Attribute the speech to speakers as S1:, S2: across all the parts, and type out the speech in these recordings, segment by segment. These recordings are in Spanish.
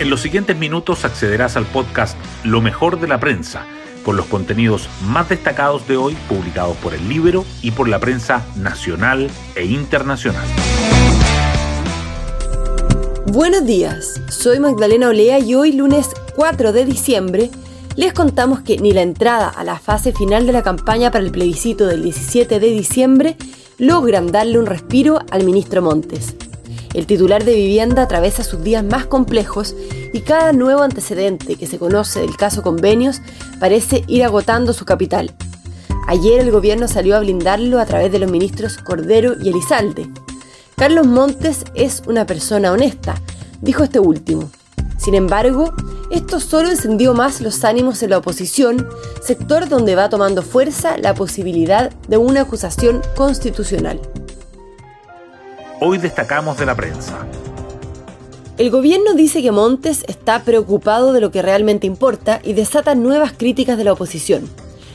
S1: En los siguientes minutos accederás al podcast Lo mejor de la prensa, con los contenidos más destacados de hoy publicados por el libro y por la prensa nacional e internacional.
S2: Buenos días, soy Magdalena Olea y hoy lunes 4 de diciembre les contamos que ni la entrada a la fase final de la campaña para el plebiscito del 17 de diciembre logran darle un respiro al ministro Montes. El titular de vivienda atraviesa sus días más complejos y cada nuevo antecedente que se conoce del caso convenios parece ir agotando su capital. Ayer el gobierno salió a blindarlo a través de los ministros Cordero y Elizalde. Carlos Montes es una persona honesta, dijo este último. Sin embargo, esto solo encendió más los ánimos en la oposición, sector donde va tomando fuerza la posibilidad de una acusación constitucional.
S1: Hoy destacamos de la prensa.
S2: El gobierno dice que Montes está preocupado de lo que realmente importa y desata nuevas críticas de la oposición.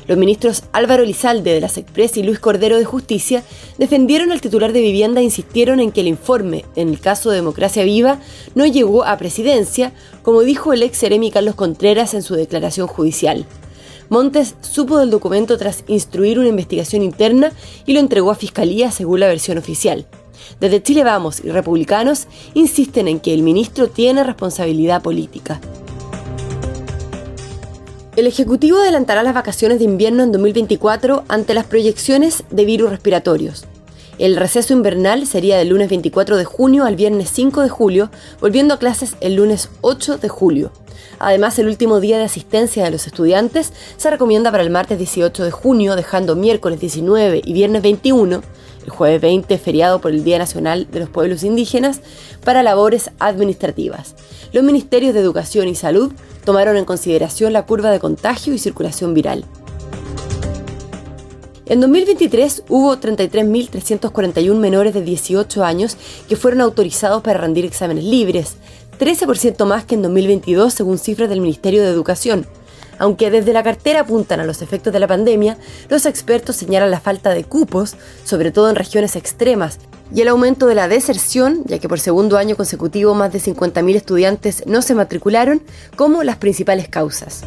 S2: Los ministros Álvaro Lizalde de la SECPRES y Luis Cordero de Justicia defendieron al titular de vivienda e insistieron en que el informe, en el caso de Democracia Viva, no llegó a presidencia, como dijo el ex seremi Carlos Contreras en su declaración judicial. Montes supo del documento tras instruir una investigación interna y lo entregó a Fiscalía según la versión oficial. Desde Chile Vamos y republicanos insisten en que el ministro tiene responsabilidad política. El Ejecutivo adelantará las vacaciones de invierno en 2024 ante las proyecciones de virus respiratorios. El receso invernal sería del lunes 24 de junio al viernes 5 de julio, volviendo a clases el lunes 8 de julio. Además, el último día de asistencia de los estudiantes se recomienda para el martes 18 de junio, dejando miércoles 19 y viernes 21 el jueves 20 feriado por el Día Nacional de los Pueblos Indígenas, para labores administrativas. Los ministerios de Educación y Salud tomaron en consideración la curva de contagio y circulación viral. En 2023 hubo 33.341 menores de 18 años que fueron autorizados para rendir exámenes libres, 13% más que en 2022 según cifras del Ministerio de Educación. Aunque desde la cartera apuntan a los efectos de la pandemia, los expertos señalan la falta de cupos, sobre todo en regiones extremas, y el aumento de la deserción, ya que por segundo año consecutivo más de 50.000 estudiantes no se matricularon, como las principales causas.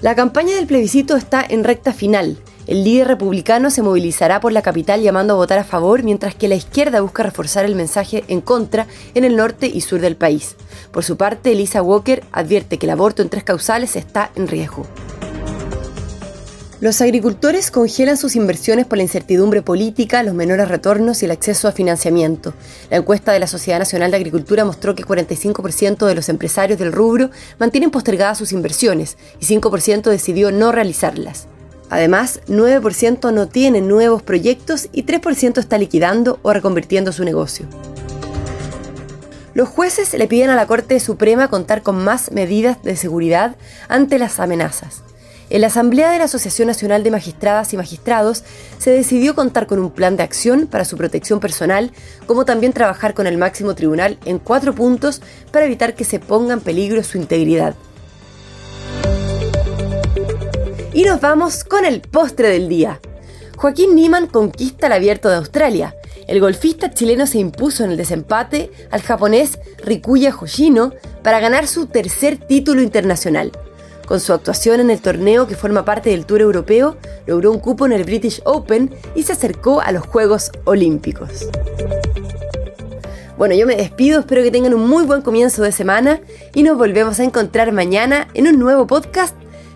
S2: La campaña del plebiscito está en recta final el líder republicano se movilizará por la capital llamando a votar a favor, mientras que la izquierda busca reforzar el mensaje en contra en el norte y sur del país. Por su parte, Elisa Walker advierte que el aborto en tres causales está en riesgo. Los agricultores congelan sus inversiones por la incertidumbre política, los menores retornos y el acceso a financiamiento. La encuesta de la Sociedad Nacional de Agricultura mostró que 45% de los empresarios del rubro mantienen postergadas sus inversiones y 5% decidió no realizarlas. Además, 9% no tiene nuevos proyectos y 3% está liquidando o reconvirtiendo su negocio. Los jueces le piden a la Corte Suprema contar con más medidas de seguridad ante las amenazas. En la Asamblea de la Asociación Nacional de Magistradas y Magistrados se decidió contar con un plan de acción para su protección personal, como también trabajar con el máximo tribunal en cuatro puntos para evitar que se ponga en peligro su integridad. Y nos vamos con el postre del día. Joaquín Niemann conquista el abierto de Australia. El golfista chileno se impuso en el desempate al japonés Rikuya Hoshino para ganar su tercer título internacional. Con su actuación en el torneo que forma parte del Tour Europeo, logró un cupo en el British Open y se acercó a los Juegos Olímpicos. Bueno, yo me despido, espero que tengan un muy buen comienzo de semana y nos volvemos a encontrar mañana en un nuevo podcast